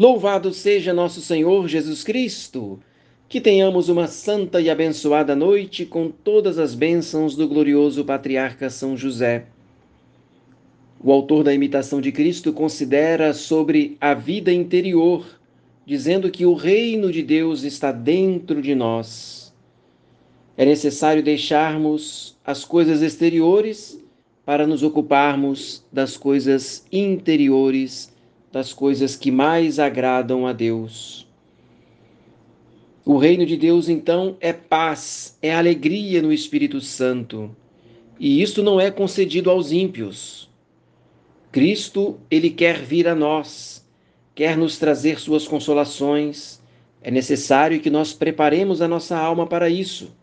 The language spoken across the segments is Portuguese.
Louvado seja nosso Senhor Jesus Cristo! Que tenhamos uma santa e abençoada noite com todas as bênçãos do glorioso patriarca São José. O autor da imitação de Cristo considera sobre a vida interior, dizendo que o reino de Deus está dentro de nós. É necessário deixarmos as coisas exteriores para nos ocuparmos das coisas interiores, das coisas que mais agradam a Deus. O reino de Deus, então, é paz, é alegria no Espírito Santo. E isto não é concedido aos ímpios. Cristo, ele quer vir a nós, quer nos trazer suas consolações. É necessário que nós preparemos a nossa alma para isso.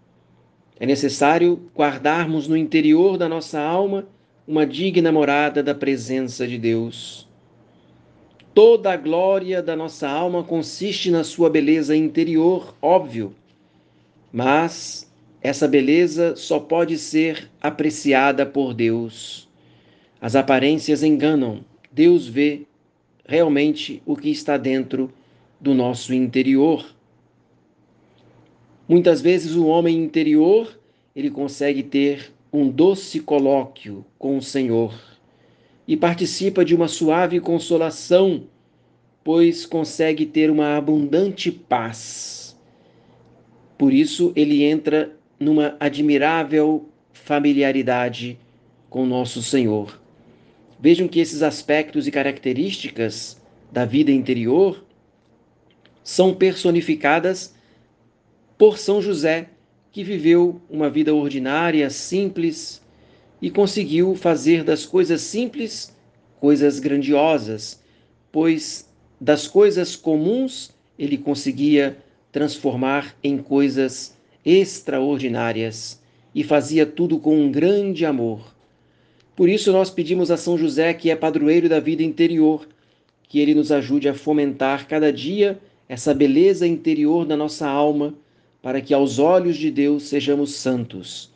É necessário guardarmos no interior da nossa alma uma digna morada da presença de Deus. Toda a glória da nossa alma consiste na sua beleza interior, óbvio, mas essa beleza só pode ser apreciada por Deus. As aparências enganam, Deus vê realmente o que está dentro do nosso interior. Muitas vezes o homem interior, ele consegue ter um doce colóquio com o Senhor e participa de uma suave consolação, pois consegue ter uma abundante paz. Por isso, ele entra numa admirável familiaridade com nosso Senhor. Vejam que esses aspectos e características da vida interior são personificadas por São José que viveu uma vida ordinária, simples e conseguiu fazer das coisas simples coisas grandiosas, pois das coisas comuns ele conseguia transformar em coisas extraordinárias e fazia tudo com um grande amor. Por isso nós pedimos a São José, que é padroeiro da vida interior, que ele nos ajude a fomentar cada dia essa beleza interior da nossa alma para que aos olhos de Deus sejamos santos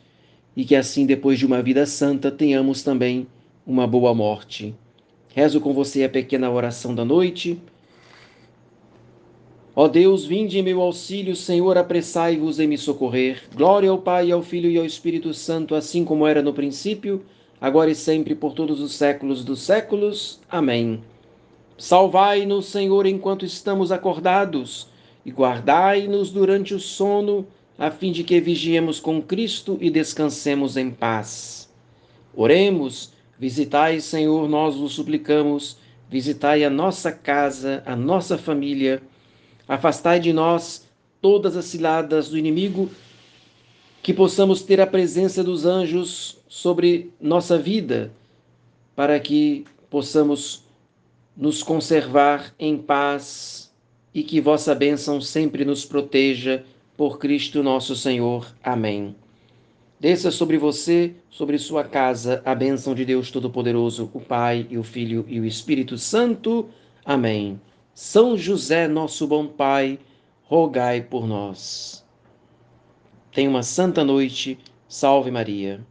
e que assim, depois de uma vida santa, tenhamos também uma boa morte. Rezo com você a pequena oração da noite. Ó Deus, vinde em meu auxílio, Senhor, apressai-vos em me socorrer. Glória ao Pai, ao Filho e ao Espírito Santo, assim como era no princípio, agora e sempre, por todos os séculos dos séculos. Amém. Salvai-nos, Senhor, enquanto estamos acordados e guardai-nos durante o sono, a fim de que vigiemos com Cristo e descansemos em paz. Oremos, visitai, Senhor, nós vos suplicamos, visitai a nossa casa, a nossa família, afastai de nós todas as ciladas do inimigo, que possamos ter a presença dos anjos sobre nossa vida, para que possamos nos conservar em paz e que vossa bênção sempre nos proteja, por Cristo nosso Senhor. Amém. Desça sobre você, sobre sua casa, a bênção de Deus Todo-Poderoso, o Pai, e o Filho e o Espírito Santo. Amém. São José, nosso bom Pai, rogai por nós. Tenha uma santa noite. Salve Maria.